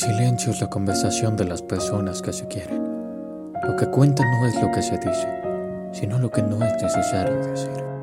silencio es la conversación de las personas que se quieren. Lo que cuenta no es lo que se dice, sino lo que no es necesario decir.